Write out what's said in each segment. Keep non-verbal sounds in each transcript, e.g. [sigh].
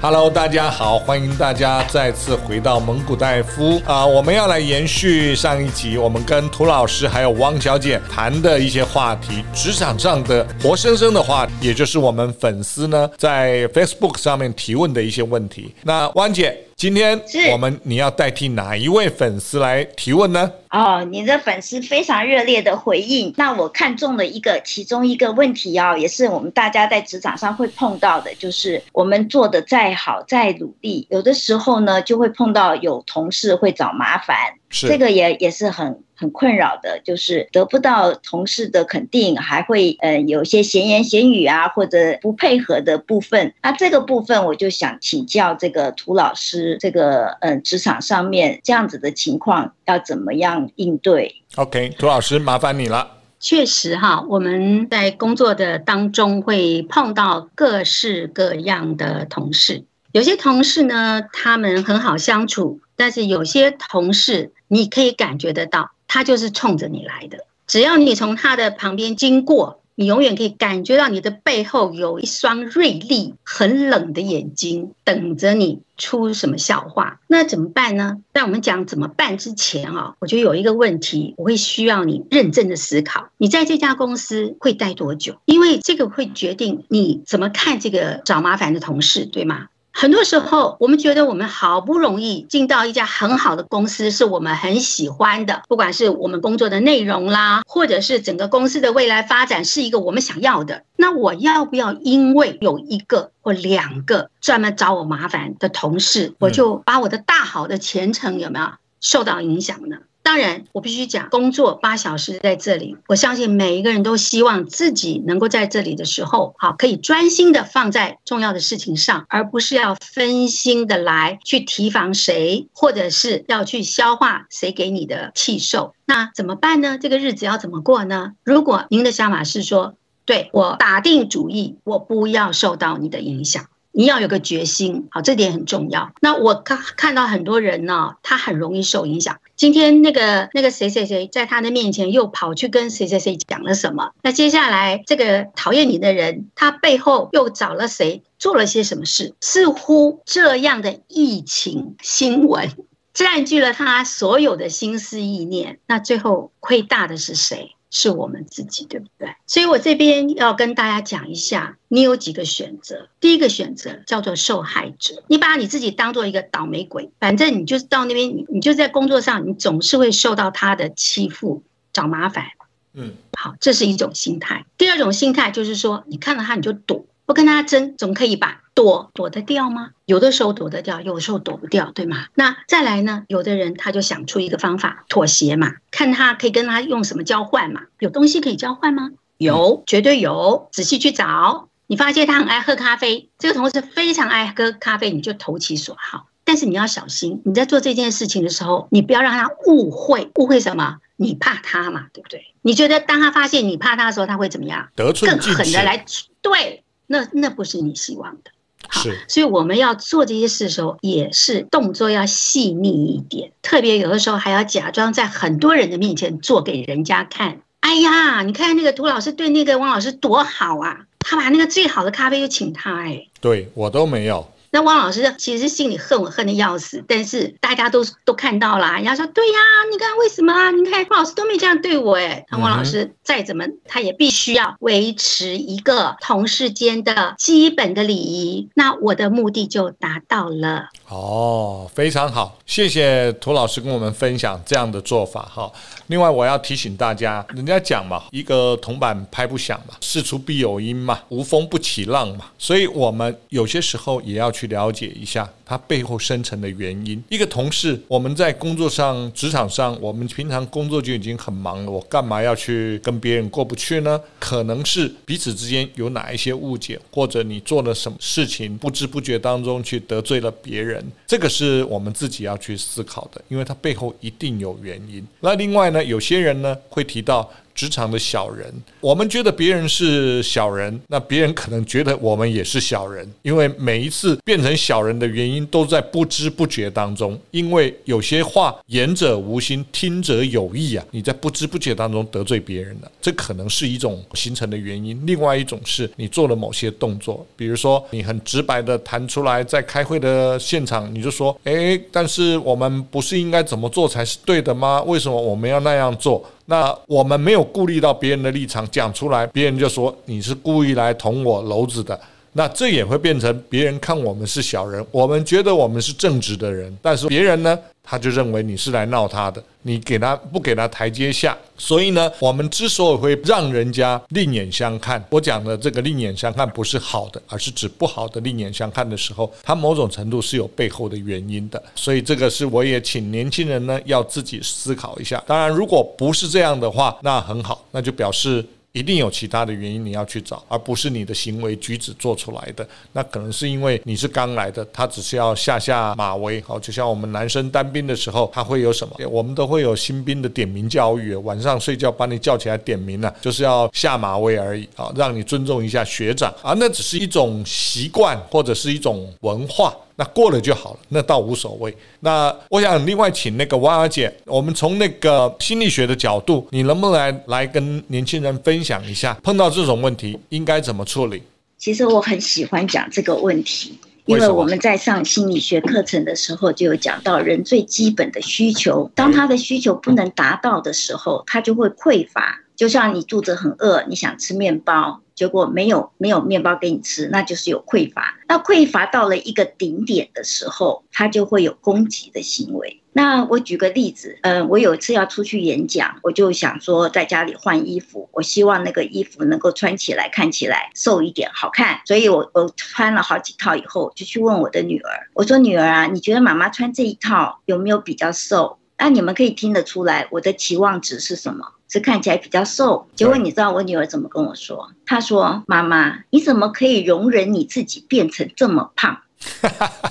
Hello，大家好，欢迎大家再次回到蒙古大夫啊！我们要来延续上一集，我们跟涂老师还有汪小姐谈的一些话题，职场上的活生生的话，也就是我们粉丝呢在 Facebook 上面提问的一些问题。那汪姐。今天我们你要代替哪一位粉丝来提问呢？哦，你的粉丝非常热烈的回应，那我看中了一个其中一个问题哦，也是我们大家在职场上会碰到的，就是我们做的再好再努力，有的时候呢就会碰到有同事会找麻烦，是这个也也是很。很困扰的，就是得不到同事的肯定，还会呃有些闲言闲语啊，或者不配合的部分。那这个部分，我就想请教这个涂老师，这个呃职场上面这样子的情况要怎么样应对？OK，涂老师麻烦你了。确实哈，我们在工作的当中会碰到各式各样的同事，有些同事呢，他们很好相处，但是有些同事你可以感觉得到。他就是冲着你来的，只要你从他的旁边经过，你永远可以感觉到你的背后有一双锐利、很冷的眼睛，等着你出什么笑话。那怎么办呢？在我们讲怎么办之前啊，我觉得有一个问题，我会需要你认真的思考：你在这家公司会待多久？因为这个会决定你怎么看这个找麻烦的同事，对吗？很多时候，我们觉得我们好不容易进到一家很好的公司，是我们很喜欢的，不管是我们工作的内容啦，或者是整个公司的未来发展是一个我们想要的。那我要不要因为有一个或两个专门找我麻烦的同事，我就把我的大好的前程有没有受到影响呢？当然，我必须讲，工作八小时在这里，我相信每一个人都希望自己能够在这里的时候，好，可以专心的放在重要的事情上，而不是要分心的来去提防谁，或者是要去消化谁给你的气受。那怎么办呢？这个日子要怎么过呢？如果您的想法是说，对，我打定主意，我不要受到你的影响。你要有个决心，好，这点很重要。那我看看到很多人呢，他很容易受影响。今天那个那个谁谁谁在他的面前又跑去跟谁谁谁讲了什么？那接下来这个讨厌你的人，他背后又找了谁做了些什么事？似乎这样的疫情新闻占据了他所有的心思意念。那最后亏大的是谁？是我们自己，对不对？所以我这边要跟大家讲一下，你有几个选择。第一个选择叫做受害者，你把你自己当做一个倒霉鬼，反正你就是到那边，你你就在工作上，你总是会受到他的欺负，找麻烦。嗯，好，这是一种心态。第二种心态就是说，你看到他你就躲。不跟他争，总可以吧？躲躲得掉吗？有的时候躲得掉，有的时候躲不掉，对吗？那再来呢？有的人他就想出一个方法，妥协嘛，看他可以跟他用什么交换嘛？有东西可以交换吗？有，绝对有。仔细去找，你发现他很爱喝咖啡，这个同事非常爱喝咖啡，你就投其所好。但是你要小心，你在做这件事情的时候，你不要让他误会，误会什么？你怕他嘛，对不对？你觉得当他发现你怕他的时候，他会怎么样？得寸进尺，更狠的来对。那那不是你希望的，好，所以我们要做这些事的时候，也是动作要细腻一点，特别有的时候还要假装在很多人的面前做给人家看。哎呀，你看那个涂老师对那个汪老师多好啊，他把那个最好的咖啡就请他，哎，对我都没有。那汪老师其实心里恨我恨的要死，但是大家都都看到了，人家说对呀，你看为什么啊？你看汪老师都没这样对我哎，那汪老师再怎么他也必须要维持一个同事间的基本的礼仪，那我的目的就达到了。哦，非常好，谢谢涂老师跟我们分享这样的做法哈。另外，我要提醒大家，人家讲嘛，一个铜板拍不响嘛，事出必有因嘛，无风不起浪嘛，所以我们有些时候也要去了解一下。他背后深层的原因，一个同事，我们在工作上、职场上，我们平常工作就已经很忙了，我干嘛要去跟别人过不去呢？可能是彼此之间有哪一些误解，或者你做了什么事情，不知不觉当中去得罪了别人，这个是我们自己要去思考的，因为它背后一定有原因。那另外呢，有些人呢会提到。职场的小人。我们觉得别人是小人，那别人可能觉得我们也是小人，因为每一次变成小人的原因都在不知不觉当中。因为有些话言者无心，听者有意啊，你在不知不觉当中得罪别人了，这可能是一种形成的原因。另外一种是你做了某些动作，比如说你很直白的谈出来，在开会的现场你就说，诶，但是我们不是应该怎么做才是对的吗？为什么我们要那样做？那我们没有顾虑到别人的立场讲出来，别人就说你是故意来捅我娄子的。那这也会变成别人看我们是小人，我们觉得我们是正直的人，但是别人呢，他就认为你是来闹他的，你给他不给他台阶下，所以呢，我们之所以会让人家另眼相看，我讲的这个另眼相看不是好的，而是指不好的另眼相看的时候，它某种程度是有背后的原因的，所以这个是我也请年轻人呢要自己思考一下。当然，如果不是这样的话，那很好，那就表示。一定有其他的原因你要去找，而不是你的行为举止做出来的。那可能是因为你是刚来的，他只是要下下马威。好，就像我们男生当兵的时候，他会有什么？我们都会有新兵的点名教育，晚上睡觉把你叫起来点名了，就是要下马威而已啊，让你尊重一下学长。啊那只是一种习惯或者是一种文化。那过了就好了，那倒无所谓。那我想另外请那个蛙儿姐，我们从那个心理学的角度，你能不能来来跟年轻人分享一下，碰到这种问题应该怎么处理？其实我很喜欢讲这个问题，因为我们在上心理学课程的时候就有讲到，人最基本的需求，当他的需求不能达到的时候，他就会匮乏。就像你肚子很饿，你想吃面包。结果没有没有面包给你吃，那就是有匮乏。那匮乏到了一个顶点的时候，他就会有攻击的行为。那我举个例子，嗯，我有一次要出去演讲，我就想说在家里换衣服，我希望那个衣服能够穿起来看起来瘦一点，好看。所以我我穿了好几套以后，就去问我的女儿，我说女儿啊，你觉得妈妈穿这一套有没有比较瘦？那你们可以听得出来我的期望值是什么？是看起来比较瘦，结果你知道我女儿怎么跟我说？她说：“妈妈，你怎么可以容忍你自己变成这么胖？”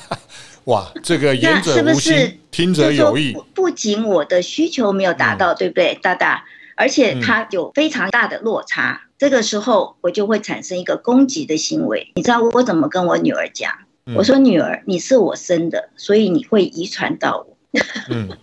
[laughs] 哇，这个言者无心，听者有意。不不仅我的需求没有达到，对不对，大大？而且它有非常大的落差。这个时候我就会产生一个攻击的行为。你知道我怎么跟我女儿讲？我说：“女儿，你是我生的，所以你会遗传到我。”嗯。[laughs]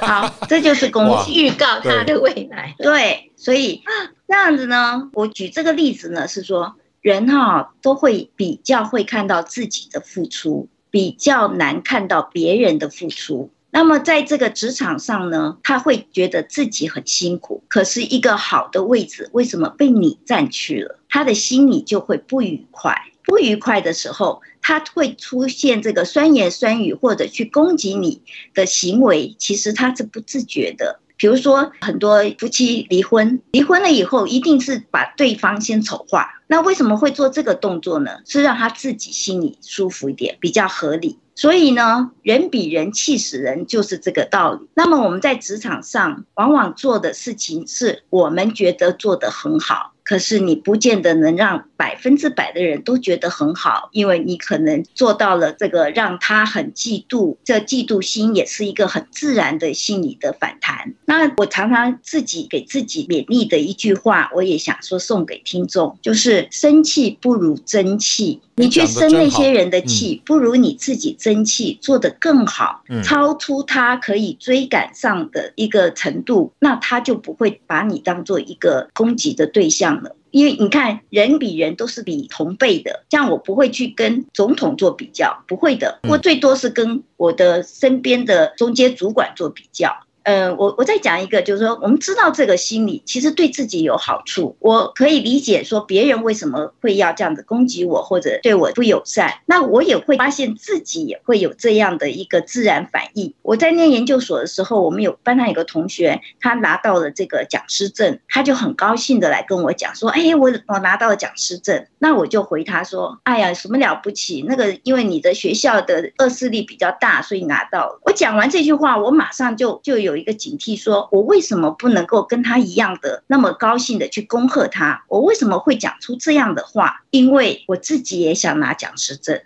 好，这就是攻击预告他的未来。对，对，所以这样子呢，我举这个例子呢，是说人哈都会比较会看到自己的付出，比较难看到别人的付出。那么在这个职场上呢，他会觉得自己很辛苦，可是一个好的位置为什么被你占去了？他的心里就会不愉快。不愉快的时候，他会出现这个酸言酸语或者去攻击你的行为，其实他是不自觉的。比如说，很多夫妻离婚，离婚了以后，一定是把对方先丑化。那为什么会做这个动作呢？是让他自己心里舒服一点，比较合理。所以呢，人比人气死人，就是这个道理。那么我们在职场上，往往做的事情是我们觉得做得很好。可是你不见得能让百分之百的人都觉得很好，因为你可能做到了这个让他很嫉妒，这嫉妒心也是一个很自然的心理的反弹。那我常常自己给自己勉励的一句话，我也想说送给听众，就是生气不如争气。你去生那些人的气，不如你自己争气，做得更好，超出他可以追赶上的一个程度，那他就不会把你当做一个攻击的对象了。因为你看，人比人都是比同辈的，这样我不会去跟总统做比较，不会的，我最多是跟我的身边的中间主管做比较。呃，我我再讲一个，就是说，我们知道这个心理其实对自己有好处。我可以理解说别人为什么会要这样子攻击我，或者对我不友善。那我也会发现自己也会有这样的一个自然反应。我在念研究所的时候，我们有班上有个同学，他拿到了这个讲师证，他就很高兴的来跟我讲说：“哎，我我拿到了讲师证。”那我就回他说：“哎呀，什么了不起？那个因为你的学校的恶势力比较大，所以拿到了。”我讲完这句话，我马上就就有。有一个警惕，说我为什么不能够跟他一样的那么高兴的去恭贺他？我为什么会讲出这样的话？因为我自己也想拿讲师证。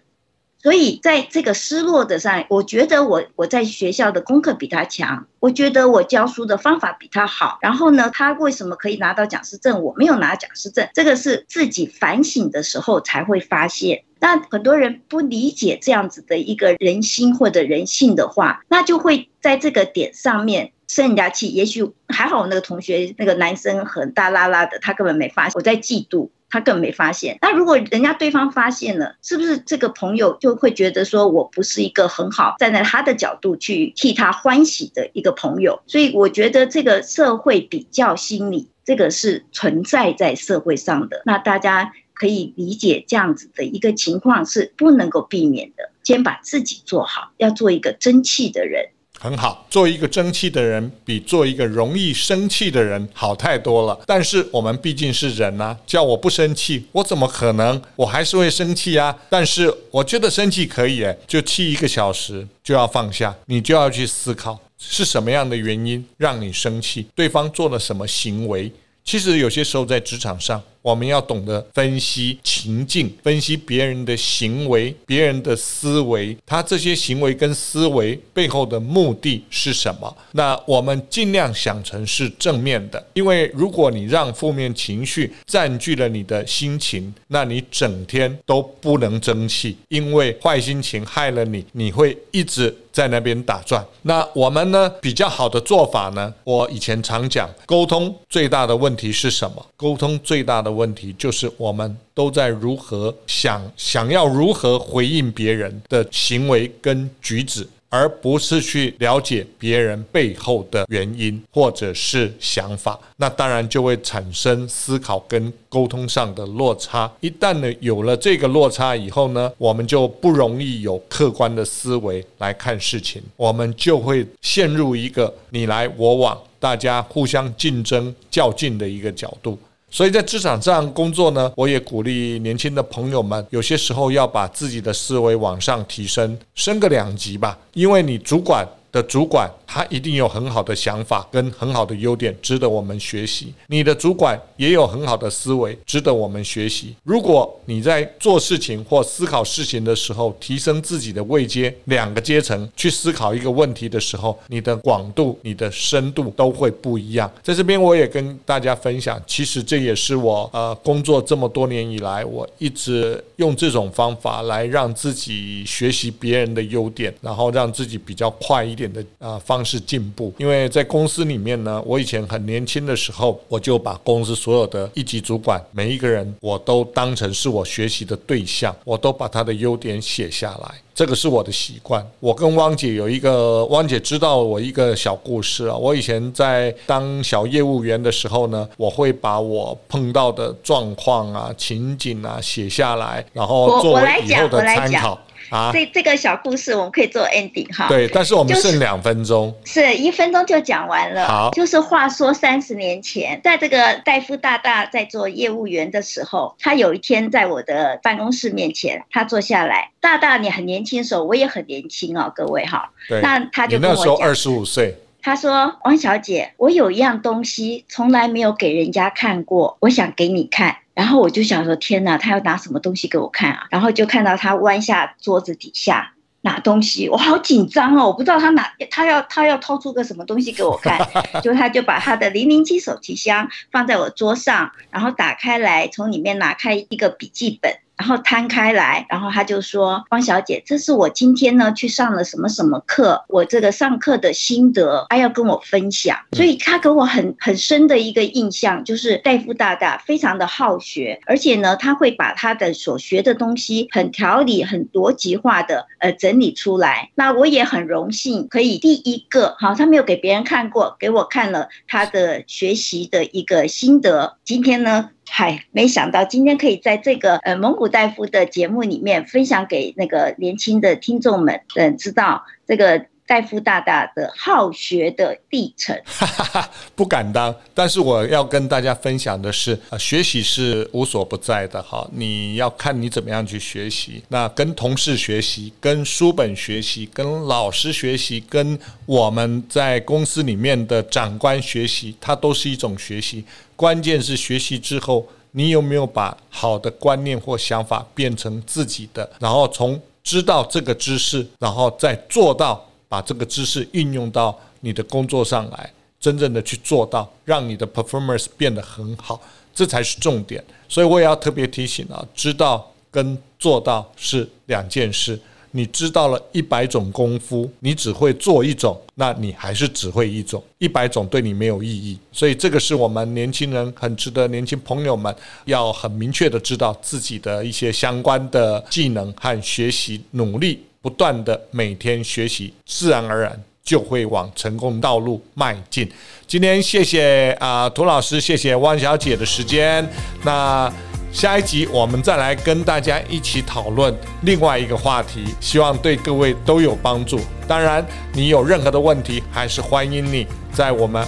所以在这个失落的上，我觉得我我在学校的功课比他强，我觉得我教书的方法比他好。然后呢，他为什么可以拿到讲师证，我没有拿讲师证？这个是自己反省的时候才会发现。那很多人不理解这样子的一个人心或者人性的话，那就会在这个点上面生人家气。也许还好，我那个同学那个男生很大拉拉的，他根本没发现我在嫉妒，他根本没发现。那如果人家对方发现了，是不是这个朋友就会觉得说我不是一个很好站在他的角度去替他欢喜的一个朋友？所以我觉得这个社会比较心理，这个是存在在社会上的。那大家。可以理解这样子的一个情况是不能够避免的。先把自己做好，要做一个争气的人。很好，做一个争气的人比做一个容易生气的人好太多了。但是我们毕竟是人啊，叫我不生气，我怎么可能？我还是会生气啊。但是我觉得生气可以，就气一个小时就要放下，你就要去思考是什么样的原因让你生气，对方做了什么行为。其实有些时候在职场上。我们要懂得分析情境，分析别人的行为、别人的思维，他这些行为跟思维背后的目的是什么？那我们尽量想成是正面的，因为如果你让负面情绪占据了你的心情，那你整天都不能争气，因为坏心情害了你，你会一直在那边打转。那我们呢，比较好的做法呢？我以前常讲，沟通最大的问题是什么？沟通最大的。问题就是我们都在如何想，想要如何回应别人的行为跟举止，而不是去了解别人背后的原因或者是想法。那当然就会产生思考跟沟通上的落差。一旦呢有了这个落差以后呢，我们就不容易有客观的思维来看事情，我们就会陷入一个你来我往，大家互相竞争较劲的一个角度。所以在职场上工作呢，我也鼓励年轻的朋友们，有些时候要把自己的思维往上提升，升个两级吧，因为你主管的主管。他一定有很好的想法跟很好的优点，值得我们学习。你的主管也有很好的思维，值得我们学习。如果你在做事情或思考事情的时候，提升自己的位阶两个阶层去思考一个问题的时候，你的广度、你的深度都会不一样。在这边，我也跟大家分享，其实这也是我呃工作这么多年以来，我一直用这种方法来让自己学习别人的优点，然后让自己比较快一点的呃方。方式进步，因为在公司里面呢，我以前很年轻的时候，我就把公司所有的一级主管每一个人，我都当成是我学习的对象，我都把他的优点写下来，这个是我的习惯。我跟汪姐有一个，汪姐知道我一个小故事啊。我以前在当小业务员的时候呢，我会把我碰到的状况啊、情景啊写下来，然后作为以后的参考。啊，这这个小故事我们可以做 ending 哈。对，但是我们剩两分钟，是一分钟就讲完了。好，就是话说三十年前，在这个戴夫大大在做业务员的时候，他有一天在我的办公室面前，他坐下来，大大你很年轻的时候，我也很年轻哦，各位哈。对。那他就跟我讲，你那时候二十五岁。他说：“王小姐，我有一样东西从来没有给人家看过，我想给你看。”然后我就想说，天哪，他要拿什么东西给我看啊？然后就看到他弯下桌子底下拿东西，我好紧张哦，我不知道他拿，他要他要掏出个什么东西给我看，[laughs] 就他就把他的零零七手提箱放在我桌上，然后打开来，从里面拿开一个笔记本。然后摊开来，然后他就说：“方小姐，这是我今天呢去上了什么什么课，我这个上课的心得，他要跟我分享。所以他给我很很深的一个印象，就是戴夫大大非常的好学，而且呢，他会把他的所学的东西很条理、很逻辑化的呃整理出来。那我也很荣幸可以第一个，好，他没有给别人看过，给我看了他的学习的一个心得。今天呢。”嗨，没想到今天可以在这个呃蒙古大夫的节目里面分享给那个年轻的听众们，嗯，知道这个戴夫大大的好学的历程。哈哈哈，不敢当，但是我要跟大家分享的是，呃，学习是无所不在的哈。你要看你怎么样去学习，那跟同事学习，跟书本学习，跟老师学习，跟我们在公司里面的长官学习，它都是一种学习。关键是学习之后，你有没有把好的观念或想法变成自己的，然后从知道这个知识，然后再做到把这个知识运用到你的工作上来，真正的去做到，让你的 performance 变得很好，这才是重点。所以我也要特别提醒啊，知道跟做到是两件事。你知道了一百种功夫，你只会做一种，那你还是只会一种，一百种对你没有意义。所以这个是我们年轻人很值得年轻朋友们要很明确的知道自己的一些相关的技能和学习，努力不断的每天学习，自然而然就会往成功道路迈进。今天谢谢啊、涂老师，谢谢汪小姐的时间。那。下一集我们再来跟大家一起讨论另外一个话题，希望对各位都有帮助。当然，你有任何的问题，还是欢迎你在我们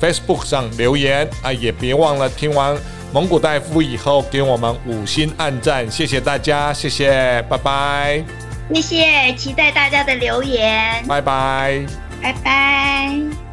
Facebook 上留言啊！也别忘了听完蒙古大夫以后给我们五星按赞，谢谢大家，谢谢，拜拜。谢谢，期待大家的留言。拜拜，拜拜。